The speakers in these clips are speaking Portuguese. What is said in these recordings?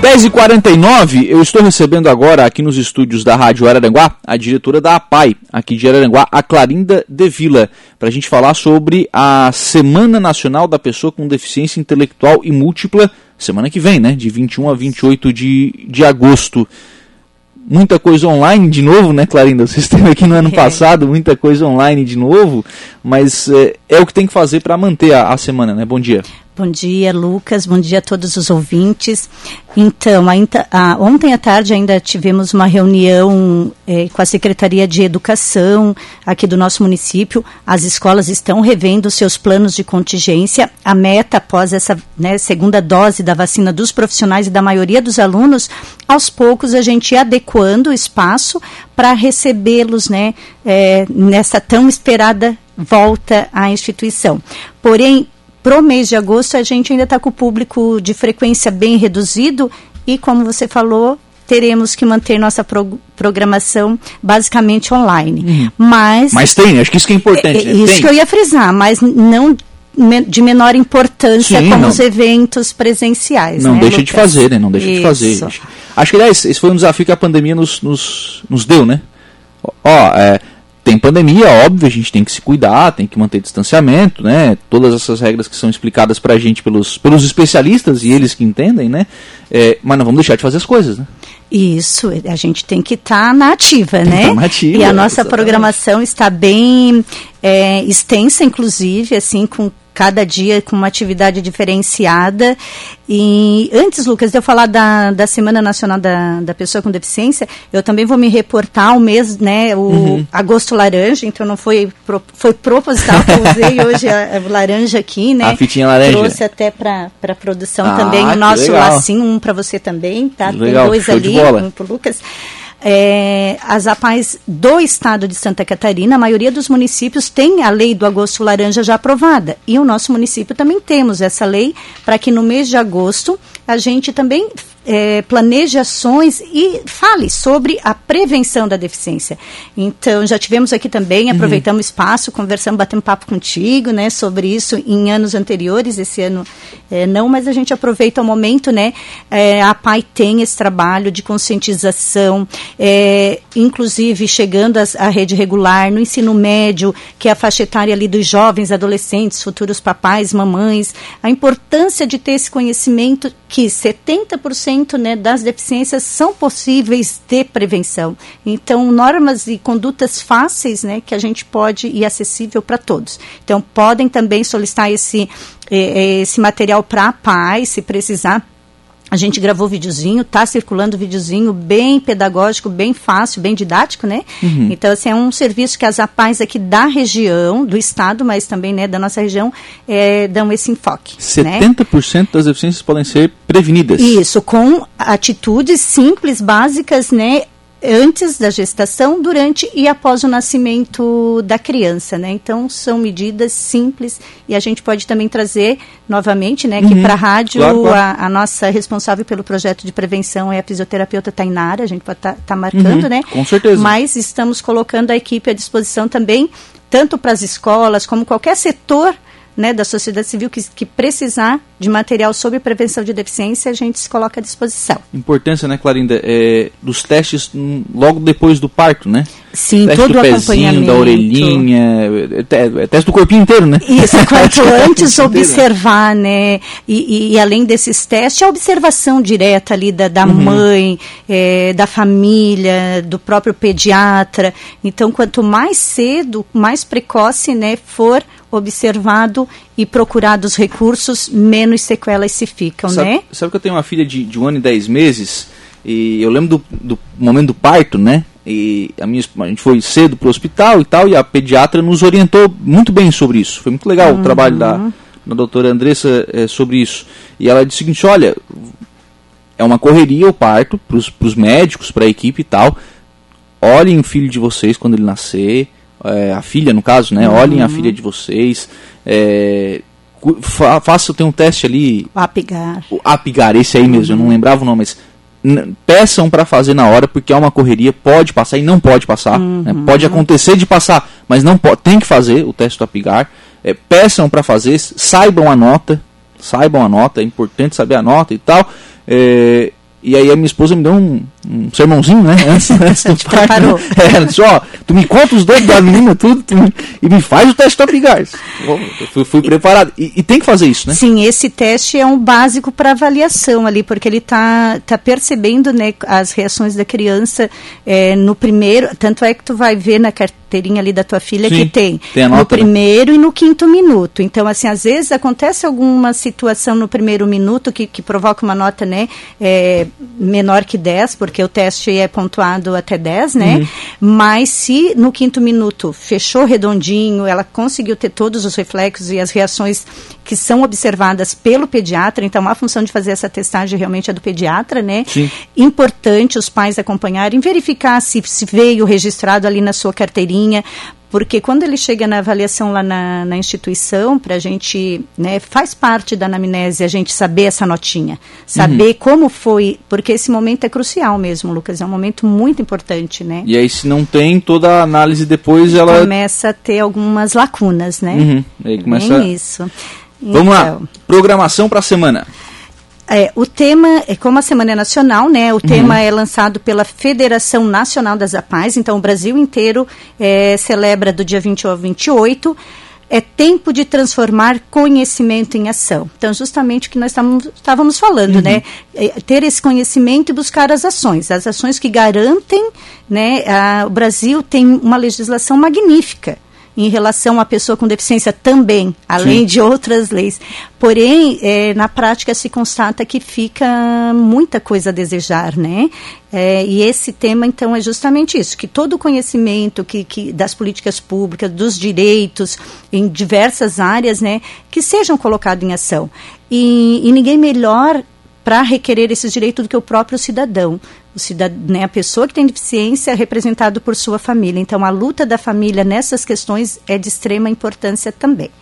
10h49, eu estou recebendo agora aqui nos estúdios da Rádio Araranguá a diretora da APAI, aqui de Araranguá, a Clarinda De Vila, para a gente falar sobre a Semana Nacional da Pessoa com Deficiência Intelectual e Múltipla, semana que vem, né, de 21 a 28 de, de agosto. Muita coisa online de novo, né, Clarinda? Vocês esteve aqui no ano é. passado, muita coisa online de novo, mas é, é o que tem que fazer para manter a, a semana, né? Bom dia. Bom dia, Lucas. Bom dia a todos os ouvintes. Então, ah, ontem à tarde ainda tivemos uma reunião eh, com a Secretaria de Educação aqui do nosso município. As escolas estão revendo seus planos de contingência. A meta após essa né, segunda dose da vacina dos profissionais e da maioria dos alunos, aos poucos a gente ir adequando o espaço para recebê-los né, eh, nessa tão esperada volta à instituição. Porém, Pro mês de agosto, a gente ainda está com o público de frequência bem reduzido e, como você falou, teremos que manter nossa pro, programação basicamente online. Uhum. Mas, mas tem, acho que isso que é importante. Né? Isso tem. que eu ia frisar, mas não de menor importância Sim, como não. os eventos presenciais. Não né, deixa Lucas? de fazer, né? Não deixa isso. de fazer. Acho, acho que, aliás, esse foi um desafio que a pandemia nos, nos, nos deu, né? Ó, é, tem pandemia, óbvio, a gente tem que se cuidar, tem que manter distanciamento, né? Todas essas regras que são explicadas pra gente pelos, pelos especialistas e eles que entendem, né? É, mas não vamos deixar de fazer as coisas, né? Isso, a gente tem que estar tá na ativa, tem né? Tá na ativa, e a nossa exatamente. programação está bem é, extensa, inclusive, assim, com cada dia com uma atividade diferenciada. E antes, Lucas, de eu falar da, da Semana Nacional da, da Pessoa com Deficiência, eu também vou me reportar ao mês, né, o uhum. agosto laranja, então não foi, pro, foi proposital que eu usei hoje a, a, laranja aqui, né? A fitinha laranja. Trouxe até para a produção ah, também o nosso legal. lacinho, um para você também, tá? Tem dois ali, um para Lucas é, as APAES do estado de Santa Catarina, a maioria dos municípios tem a lei do agosto laranja já aprovada. E o nosso município também temos essa lei para que no mês de agosto a gente também é, planeje ações e fale sobre a prevenção da deficiência. Então, já tivemos aqui também, uhum. aproveitamos o espaço, conversamos, batemos papo contigo, né, sobre isso em anos anteriores, esse ano é, não, mas a gente aproveita o momento, né, é, a PAI tem esse trabalho de conscientização, é, inclusive chegando à rede regular, no ensino médio, que é a faixa etária ali dos jovens, adolescentes, futuros papais, mamães, a importância de ter esse conhecimento que 70% né, das deficiências são possíveis de prevenção. Então, normas e condutas fáceis né, que a gente pode e acessível para todos. Então, podem também solicitar esse, eh, esse material para a PAI, se precisar a gente gravou videozinho, tá circulando videozinho bem pedagógico, bem fácil, bem didático, né? Uhum. Então, assim, é um serviço que as APAES aqui da região, do estado, mas também né, da nossa região, é, dão esse enfoque. 70% né? das deficiências podem ser prevenidas. Isso, com atitudes simples, básicas, né? Antes da gestação, durante e após o nascimento da criança, né? Então são medidas simples e a gente pode também trazer novamente, né, uhum. para a rádio claro, claro. A, a, nossa responsável pelo projeto de prevenção é a fisioterapeuta Tainara, a gente pode estar tá, tá marcando, uhum. né? Com certeza. Mas estamos colocando a equipe à disposição também tanto para as escolas como qualquer setor né, da sociedade civil que, que precisar de material sobre prevenção de deficiência, a gente se coloca à disposição. Importância, né, Clarinda, é, dos testes logo depois do parto, né? Sim, teste todo do o pezinho, da orelhinha, é, é, teste do corpinho inteiro, né? Isso, quanto antes observar, né? E, e, além desses testes, a observação direta ali da, da uhum. mãe, é, da família, do próprio pediatra. Então, quanto mais cedo, mais precoce, né, for observado e procurado os recursos, menos sequelas se ficam, sabe, né? Sabe que eu tenho uma filha de, de um ano e dez meses e eu lembro do, do momento do parto, né? E a, minha, a gente foi cedo para o hospital e tal, e a pediatra nos orientou muito bem sobre isso. Foi muito legal uhum. o trabalho da, da doutora Andressa é, sobre isso. E ela disse o seguinte: olha, é uma correria o parto para os médicos, para a equipe e tal. Olhem o filho de vocês quando ele nascer, é, a filha no caso, né? Uhum. Olhem a filha de vocês. É, fa faça, tem um teste ali. O Apigar. O Apigar, esse aí mesmo, eu não lembrava o nome, mas peçam para fazer na hora porque é uma correria, pode passar e não pode passar. Uhum. Né? Pode acontecer de passar, mas não pode, tem que fazer o teste do Apigar. É, peçam para fazer, saibam a nota, saibam a nota, é importante saber a nota e tal. É, E aí a minha esposa me deu um, um sermãozinho, né? Antes, antes do Te preparou. É, disse, ó, tu me conta os dedos da menina, tudo, tu me- e me faz o teste Top Gás. Bom, Eu fui, fui preparado. E, e tem que fazer isso, né? Sim, esse teste é um básico para avaliação ali, porque ele está tá percebendo né, as reações da criança é, no primeiro. Tanto é que tu vai ver na carteirinha ali da tua filha Sim, que tem, tem a no nota, né? primeiro e no quinto minuto. Então, assim, às vezes acontece alguma situação no primeiro minuto que, que provoca uma nota né, é, menor que 10, porque o teste é pontuado até 10, né? Uhum. Mas se no quinto minuto fechou redondinho, ela conseguiu ter todos os reflexos e as reações que são observadas pelo pediatra, então a função de fazer essa testagem realmente é do pediatra, né? Sim. Importante os pais acompanharem, verificar se, se veio registrado ali na sua carteirinha, porque quando ele chega na avaliação lá na, na instituição, para a gente, né, faz parte da anamnese a gente saber essa notinha, saber como foi, porque esse momento é crucial mesmo, Lucas, é um momento muito importante, né? E aí, se não tem, toda a análise depois, ela. Começa a ter algumas lacunas, né? Uhum, aí começa. Bem isso. Vamos lá. Então, Programação para a semana. É, o tema, é como a Semana é Nacional, né? Uhum. O tema é lançado pela Federação Nacional das APAES, então o Brasil inteiro é, celebra do dia 20 ao 28. É tempo de transformar conhecimento em ação. Então, justamente o que nós estávamos, falando, né? É, ter esse conhecimento e buscar as ações. As ações que garantem, né? a- o Brasil tem uma legislação magnífica em relação à pessoa com deficiência também, além Sim. de outras leis. Porém, eh, na prática se constata que fica muita coisa a desejar, né? Eh, e esse tema, então, é justamente isso, que todo o conhecimento que, que das políticas públicas, dos direitos, em diversas áreas, né, que sejam colocados em ação. E, e ninguém melhor para requerer esses direitos do que o próprio cidadão. O cidad né, a pessoa que tem deficiência é representado por sua família. Então, a luta da família nessas questões é de extrema importância também.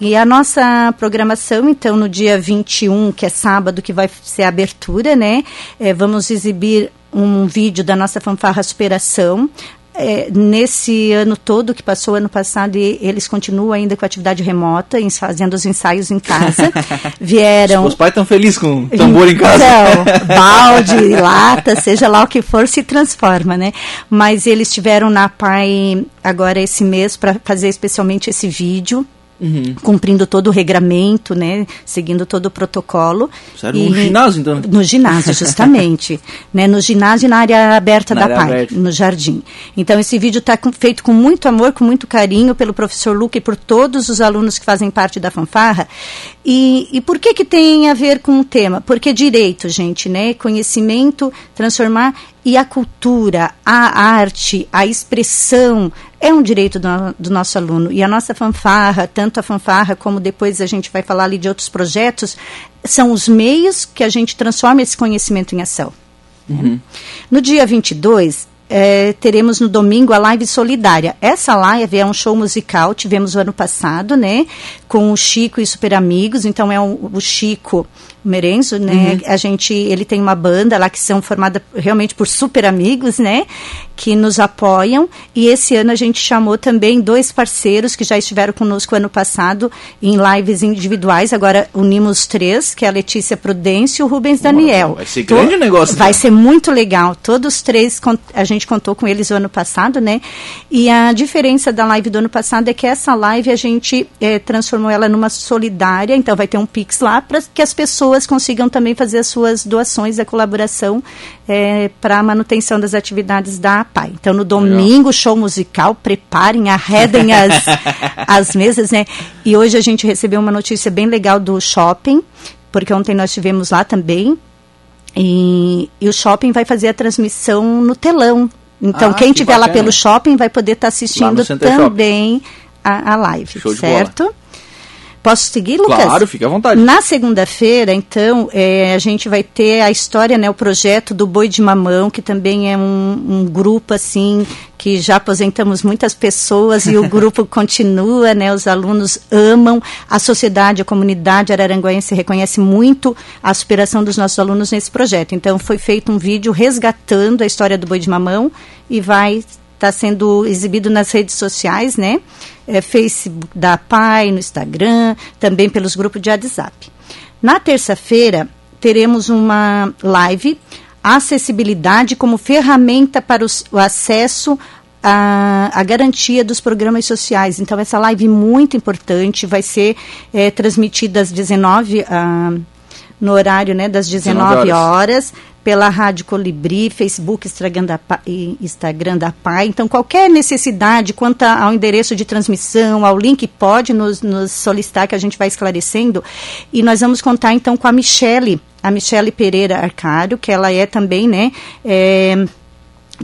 E a nossa programação, então, no dia 21, que é sábado, que vai ser a abertura, né? eh, vamos exibir um vídeo da nossa fanfarra Superação. É, nesse ano todo que passou, ano passado, e eles continuam ainda com a atividade remota, em- fazendo os ensaios em casa. Vieram. Os pais estão felizes com tambor em casa. Então, balde, lata, seja lá o que for, se transforma, né? Mas eles estiveram na PAI agora esse mês para fazer especialmente esse vídeo. Uhum. Cumprindo todo o regramento, né? Seguindo todo o protocolo. Sério, no ginásio, então? No ginásio, justamente. né? No ginásio e na área aberta Na da área PAI, aberta. no jardim. Então, esse vídeo está feito com muito amor, com muito carinho pelo professor Luca e por todos os alunos que fazem parte da fanfarra. E, e por que que tem a ver com o tema? Porque direito, gente, né? Conhecimento, transformar e a cultura, a arte, a expressão é um direito do, do nosso aluno. E a nossa fanfarra, tanto a fanfarra como depois a gente vai falar ali de outros projetos, são os meios que a gente transforma esse conhecimento em ação. No dia 22, eh, teremos no domingo a live solidária. Essa live é um show musical, tivemos o ano passado, né? Com o Chico e Super Amigos. Então é um- o Chico Merenzo, né? A gente, ele tem uma banda lá que são formada realmente por super amigos, né? Que nos apoiam. E esse ano a gente chamou também dois parceiros que já estiveram conosco ano passado em lives individuais. Agora unimos três, que é a Letícia Prudêncio e o Rubens Daniel. vai ser grande negócio, Vai então. ser muito legal. Todos os três, a gente contou com eles o ano passado, né? E a diferença da live do ano passado é que essa live a gente eh, transformou ela numa solidária, então vai ter um Pix lá para que as pessoas consigam também fazer as suas doações, a colaboração para a manutenção das atividades da APAI. Então, no domingo, show musical, preparem, arredem as, as mesas, né? E hoje a gente recebeu uma notícia bem legal do shopping, porque ontem nós estivemos lá também, e, e o shopping vai fazer a transmissão no telão. Então, Ah, quem que estiver lá pelo shopping vai poder estar assistindo Center também a, a live, certo? Posso seguir, Lucas? Claro, fica à vontade. Na segunda-feira, então, é, a gente vai ter a história, né, o projeto do Boi de Mamão, que também é um, um grupo, assim, que já aposentamos muitas pessoas e o grupo continua, né, os alunos amam, a sociedade, a comunidade araranguaense reconhece muito a superação dos nossos alunos nesse projeto. Então, foi feito um vídeo resgatando a história do Boi de Mamão e vai está sendo exibido nas redes sociais, né? É, Facebook da PAI, no Instagram, também pelos grupos de WhatsApp. Na terça-feira, teremos uma live acessibilidade como ferramenta para os, o acesso a, a, garantia dos programas sociais. Então, essa live muito importante vai ser é, transmitida às 19 ah, no horário né, das 19, 19 horas. horas. Pela Rádio Colibri, Facebook, Instagram da, Instagram da PAI. Então, qualquer necessidade quanto ao endereço de transmissão, ao link, pode nos, nos solicitar que a gente vai esclarecendo. E nós vamos contar, então, com a Michele, a Michele Pereira Arcário, que ela é também, né, é,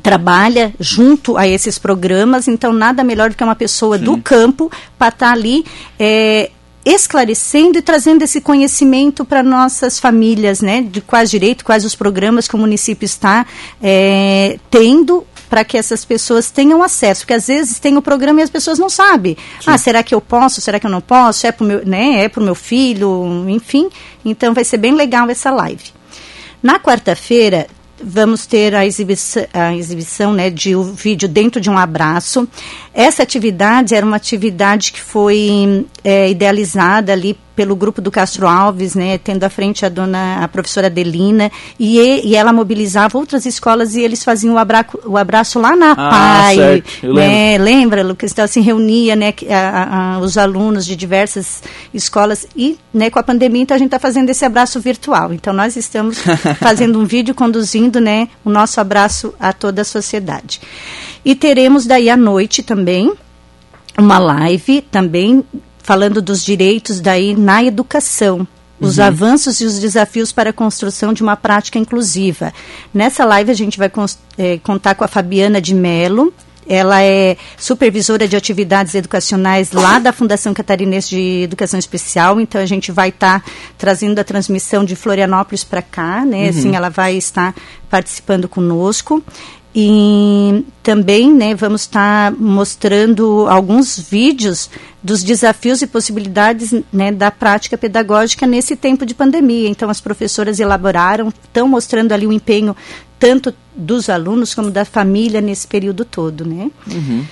trabalha junto a esses programas, então nada melhor do que uma pessoa Sim. do campo para estar tá ali é, esclarecendo e trazendo esse conhecimento para nossas famílias, né, de quais direito, quais os programas que o município está é, tendo para que essas pessoas tenham acesso, porque às vezes tem o programa e as pessoas não sabem. Sim. Ah, será que eu posso? Será que eu não posso? É para o meu, né, é meu filho, enfim. Então vai ser bem legal essa live. Na quarta-feira vamos ter a exibição, a exibição né, de um vídeo dentro de um abraço. Essa atividade era uma atividade que foi é, idealizada ali pelo grupo do Castro Alves, né, tendo à frente a dona, a professora Delina, e, e ela mobilizava outras escolas e eles faziam o, abraço, o abraço lá na ah, PAI. Certo. né, lembra, Lucas? Então, assim, reunia né, a, a, os alunos de diversas escolas e né, com a pandemia, então a gente está fazendo esse abraço virtual. Então, nós estamos fazendo um vídeo conduzindo né, o nosso abraço a toda a sociedade. E teremos daí à noite também uma live também falando dos direitos daí na educação. Os uhum. avanços e os desafios para a construção de uma prática inclusiva. Nessa live a gente vai é, contar com a Fabiana de Melo, ela é supervisora de atividades educacionais lá da Fundação Catarinense de Educação Especial, então a gente vai estar tá trazendo a transmissão de Florianópolis para cá, né? Uhum. Assim, ela vai estar participando conosco. E também né, vamos estar mostrando alguns vídeos dos desafios e possibilidades né, da prática pedagógica nesse tempo de pandemia. Então, as professoras elaboraram, estão mostrando ali o empenho tanto dos alunos como da família nesse período todo. Né? Uhum.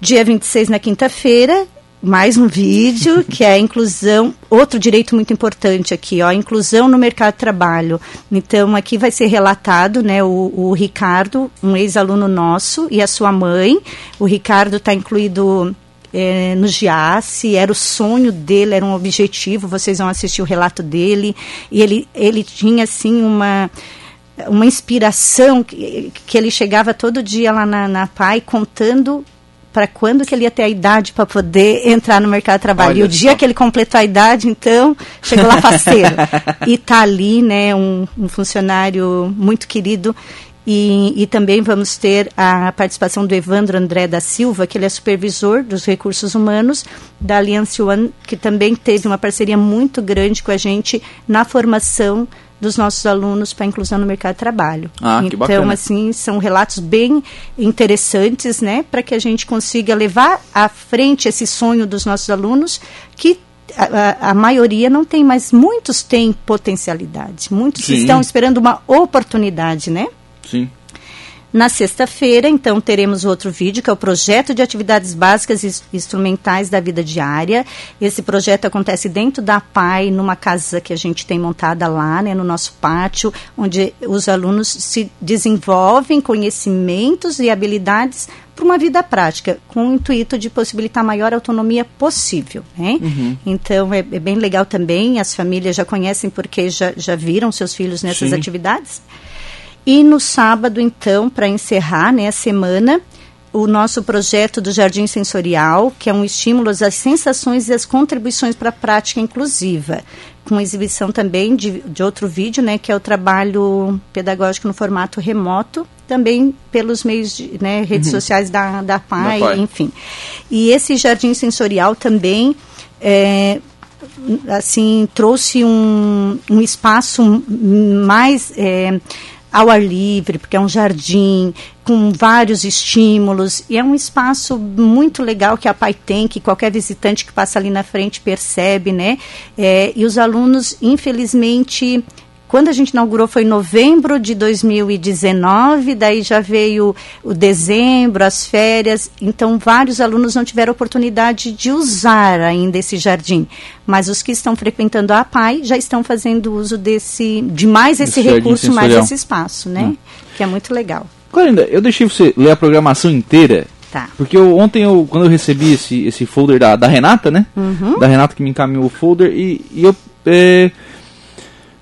Dia 26, na quinta-feira, mais um vídeo que é a inclusão, outro direito muito importante aqui, ó, a inclusão no mercado de trabalho. Então aqui vai ser relatado, né, o, o Ricardo, um ex-aluno nosso e a sua mãe. O Ricardo está incluído é, no GIASSE, era o sonho dele, era um objetivo. Vocês vão assistir o relato dele e ele ele tinha assim uma uma inspiração que, que ele chegava todo dia lá na, na PAI contando para quando que ele ia ter a idade para poder entrar no mercado de trabalho. Olha e o dia que ele completou a idade, então, chegou lá faceiro. e está ali, né, um, um funcionário muito querido e, e, também vamos ter a participação do Evandro André da Silva, que ele é supervisor dos recursos humanos da Aliança One, que também teve uma parceria muito grande com a gente na formação dos nossos alunos para a inclusão no mercado de trabalho. Ah, então, assim, são relatos bem interessantes, né, para que a gente consiga levar à frente esse sonho dos nossos alunos que a, a, maioria não tem, mas muitos têm potencialidade. Muitos Sim. estão esperando uma oportunidade, né? Sim. Na sexta-feira, então, teremos outro vídeo, que é o projeto de atividades básicas e instrumentais da vida diária. Esse projeto acontece dentro da PAI, numa casa que a gente tem montada lá, né, no nosso pátio, onde os alunos se desenvolvem conhecimentos e habilidades para uma vida prática, com o intuito de possibilitar a maior autonomia possível. Né? Uhum. Então, é, é, bem legal também, as famílias já conhecem porque já, já viram seus filhos nessas Sim. atividades. E no sábado, então, para encerrar né, a semana, o nosso projeto do Jardim Sensorial, que é um estímulo às sensações e às contribuições para a prática inclusiva, com exibição também de, de outro vídeo, né, que é o trabalho pedagógico no formato remoto, também pelos meios, de, né, redes uhum. sociais da, da PAI, da PAI, enfim. E esse Jardim Sensorial também é, assim trouxe um, um espaço mais é, ao ar livre, porque é um jardim com vários estímulos e é um espaço muito legal que a PAI tem, que qualquer visitante que passa ali na frente percebe, né? É, e os alunos, infelizmente, quando a gente inaugurou foi em novembro de 2019, daí já veio o dezembro, as férias, então vários alunos não tiveram oportunidade de usar ainda esse jardim. Mas os que estão frequentando a APAI já estão fazendo uso desse, de mais esse, esse recurso, mais esse espaço, né? Hum. Que é muito legal. Clorinda, eu deixei você ler a programação inteira. Tá. Porque eu, ontem, eu, quando eu recebi esse, esse folder da, da Renata, né? Uhum. Da Renata que me encaminhou o folder, e, e eu é,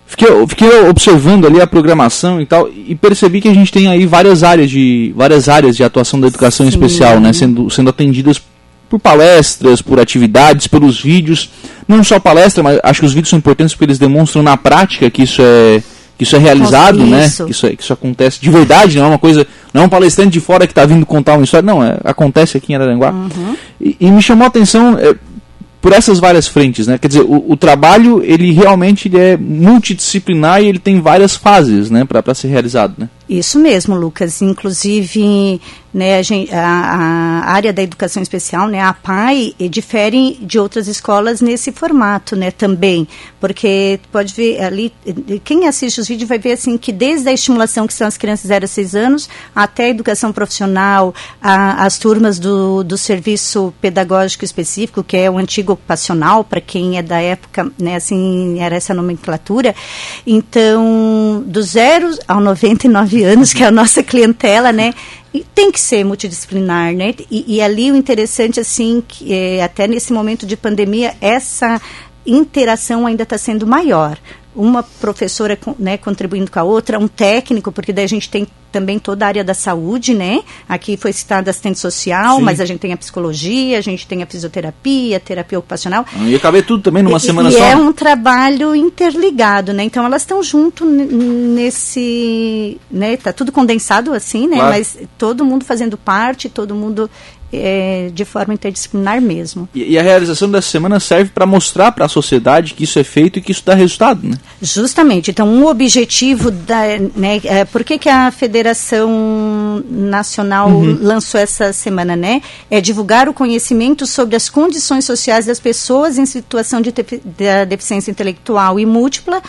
fiquei, fiquei observando ali a programação e tal, e percebi que a gente tem aí várias áreas de, várias áreas de atuação da educação Sim. especial, né? Sendo, sendo atendidas por palestras, por atividades, pelos vídeos. Não só palestra, mas acho que os vídeos são importantes porque eles demonstram na prática que isso é que isso é realizado, né? isso. né? Que isso, é, que isso acontece de verdade, não é uma coisa, não é um palestrante de fora que está vindo contar uma história, não, é, acontece aqui em Araranguá. Uhum. E, e, me chamou a atenção é, por essas várias frentes, né? Quer dizer, o, o trabalho ele realmente ele é multidisciplinar e ele tem várias fases, né, para ser realizado, né? Isso mesmo, Lucas. Inclusive, né, a, a, área da educação especial, né, a PAI, difere de outras escolas nesse formato, né, também, porque pode ver ali, quem assiste os vídeos vai ver assim que desde a estimulação que são as crianças 0 a 6 anos, até a educação profissional, a, as turmas do, do serviço pedagógico específico, que é o antigo ocupacional, para quem é da época, né, assim, era essa nomenclatura. Então, do zero ao 99 anos, que é a nossa clientela, né? E tem que ser multidisciplinar, né? E, e ali o interessante, assim, que é, até nesse momento de pandemia, essa interação ainda está sendo maior uma professora né, contribuindo com a outra, um técnico, porque daí a gente tem também toda a área da saúde, né? Aqui foi citada assistente social, Sim. mas a gente tem a psicologia, a gente tem a fisioterapia, a terapia ocupacional. Ah, e caber tudo também numa e, semana e só. E é um trabalho interligado, né? Então elas estão junto nesse, né? Tá tudo condensado assim, né? Claro. Mas todo mundo fazendo parte, todo mundo é, de forma interdisciplinar mesmo. E, e, a realização dessa semana serve para mostrar para a sociedade que isso é feito e que isso dá resultado, né? Justamente. Então, um objetivo da, né, é, por que, que a Federação Nacional uhum. lançou essa semana, né? É divulgar o conhecimento sobre as condições sociais das pessoas em situação de, de deficiência intelectual e múltipla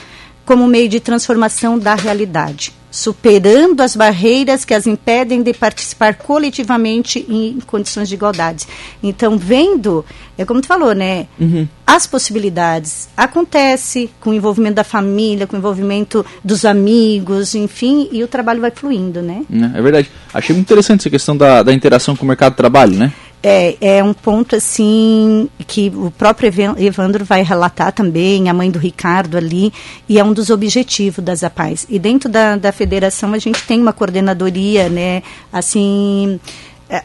como meio de transformação da realidade superando as barreiras que as impedem de participar coletivamente em condições de igualdade. Então, vendo, é como tu falou, né? Uhum. As possibilidades acontece com o envolvimento da família, com o envolvimento dos amigos, enfim, e o trabalho vai fluindo, né? É, é verdade. Achei muito interessante essa questão da, da interação com o mercado de trabalho, né? É, é um ponto assim que o próprio Evandro vai relatar também, a mãe do Ricardo ali, e é um dos objetivos das APAES. E dentro da, da federação a gente tem uma coordenadoria, né, assim,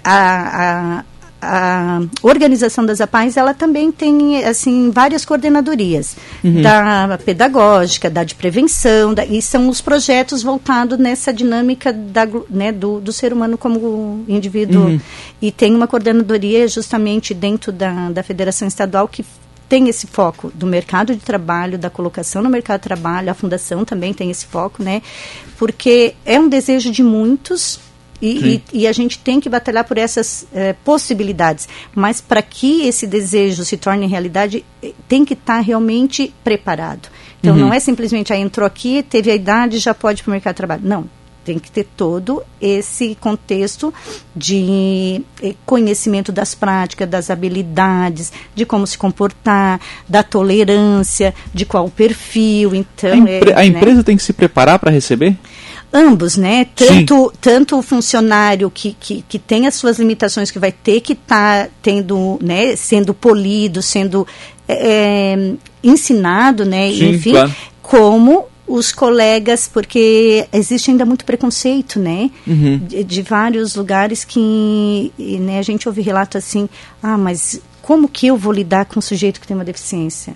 a, a a organização das APAES, ela também tem, assim, várias coordenadorias, uhum. da pedagógica, da de prevenção, da, e são os projetos voltados nessa dinâmica da, né, do, do ser humano como indivíduo. Uhum. E tem uma coordenadoria justamente dentro da, da Federação Estadual que tem esse foco do mercado de trabalho, da colocação no mercado de trabalho, a fundação também tem esse foco, né? Porque é um desejo de muitos e, e, e, a gente tem que batalhar por essas eh, possibilidades. Mas para que esse desejo se torne realidade, eh, tem que estar tá realmente preparado. Então, uhum. não é simplesmente, ah, entrou aqui, teve a idade, já pode ir para o mercado de trabalho. Não. Tem que ter todo esse contexto de eh, conhecimento das práticas, das habilidades, de como se comportar, da tolerância, de qual o perfil. Então, a, impre é, a empresa né? tem que se preparar para receber? Ambos, né? Tanto, tanto o funcionário que, que, que tem as suas limitações, que vai ter que estar tá tendo, né, sendo polido, sendo é, ensinado, né? Sim, enfim, claro. como os colegas, porque existe ainda muito preconceito, né? Uhum. De, de, vários lugares que né, a gente ouve relato assim, ah, mas como que eu vou lidar com um sujeito que tem uma deficiência?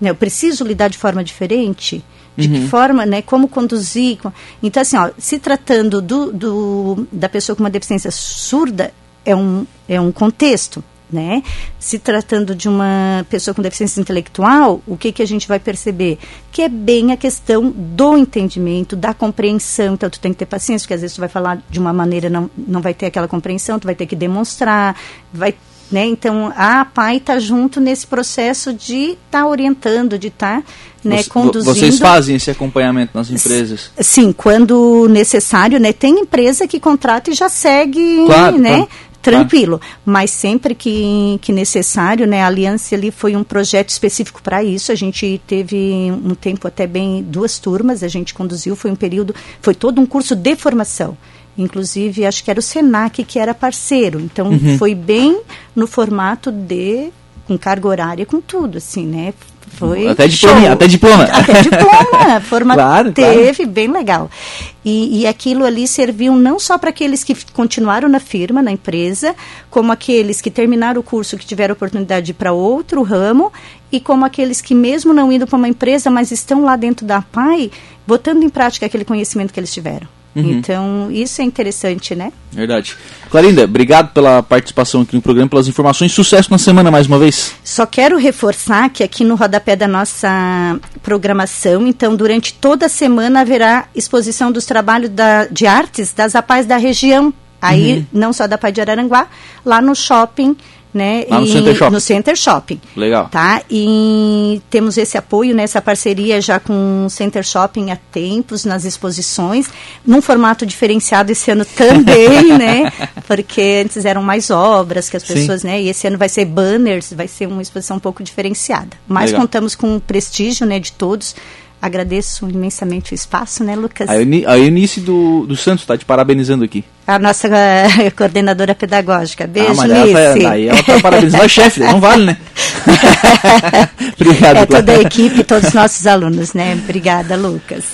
Né, eu preciso lidar de forma diferente? de uhum. que forma, né, como conduzir. Então, assim, ó, se tratando do, do, da pessoa com uma deficiência surda, é um, é um contexto. Né? Se tratando de uma pessoa com deficiência intelectual, o que, que a gente vai perceber? Que é bem a questão do entendimento, da compreensão. Então, tu tem que ter paciência, porque às vezes tu vai falar de uma maneira, não, não vai ter aquela compreensão, tu vai ter que demonstrar, vai Né? Então, a APAI está junto nesse processo de estar tá orientando, de estar tá, né, conduzindo. Vocês fazem esse acompanhamento nas empresas? Sim, quando necessário. Né? Tem empresa que contrata e já segue claro, né, claro. tranquilo. Mas sempre que, que necessário, né, a Aliança ali foi um projeto específico para isso. A gente teve um tempo até bem, duas turmas, a gente conduziu, foi um período, foi todo um curso de formação. Inclusive, acho que era o Senac que era parceiro. Então, uhum. foi bem no formato de com carga horária, com tudo, assim, né? Foi até diploma, até diploma. Até diploma, forma claro, teve, claro. bem legal. E, e aquilo ali serviu não só para aqueles que continuaram na firma, na empresa, como aqueles que terminaram o curso, que tiveram oportunidade de ir para outro ramo, e como aqueles que mesmo não indo para uma empresa, mas estão lá dentro da PAI, botando em prática aquele conhecimento que eles tiveram. Uhum. Então, isso é interessante, né? Verdade. Clarinda, obrigado pela participação aqui no programa, pelas informações. Sucesso na semana mais uma vez. Só quero reforçar que aqui no rodapé da nossa programação, então, durante toda a semana haverá exposição dos trabalhos da, de artes das APAES da região. Aí, uhum. não só da PAI de Araranguá, lá no shopping né? Lá no e, Center Shopping. No Center Shopping. Legal. Tá? E temos esse apoio, nessa né, parceria já com o Center Shopping há tempos, nas exposições, num formato diferenciado esse ano também, né? Porque antes eram mais obras que as pessoas, Sim. né? E esse ano vai ser banners, vai ser uma exposição um pouco diferenciada. Mas Legal. contamos com o prestígio, né, de todos Agradeço imensamente o espaço, né, Lucas? A, Euni, a Eunice do, do Santos está te parabenizando aqui. A nossa uh, coordenadora pedagógica. Beijo, ah, mas Eunice. Ela, ela está parabenizando a chefe, não vale, né? Obrigado, É toda a equipe, todos os nossos alunos, né? Obrigada, Lucas.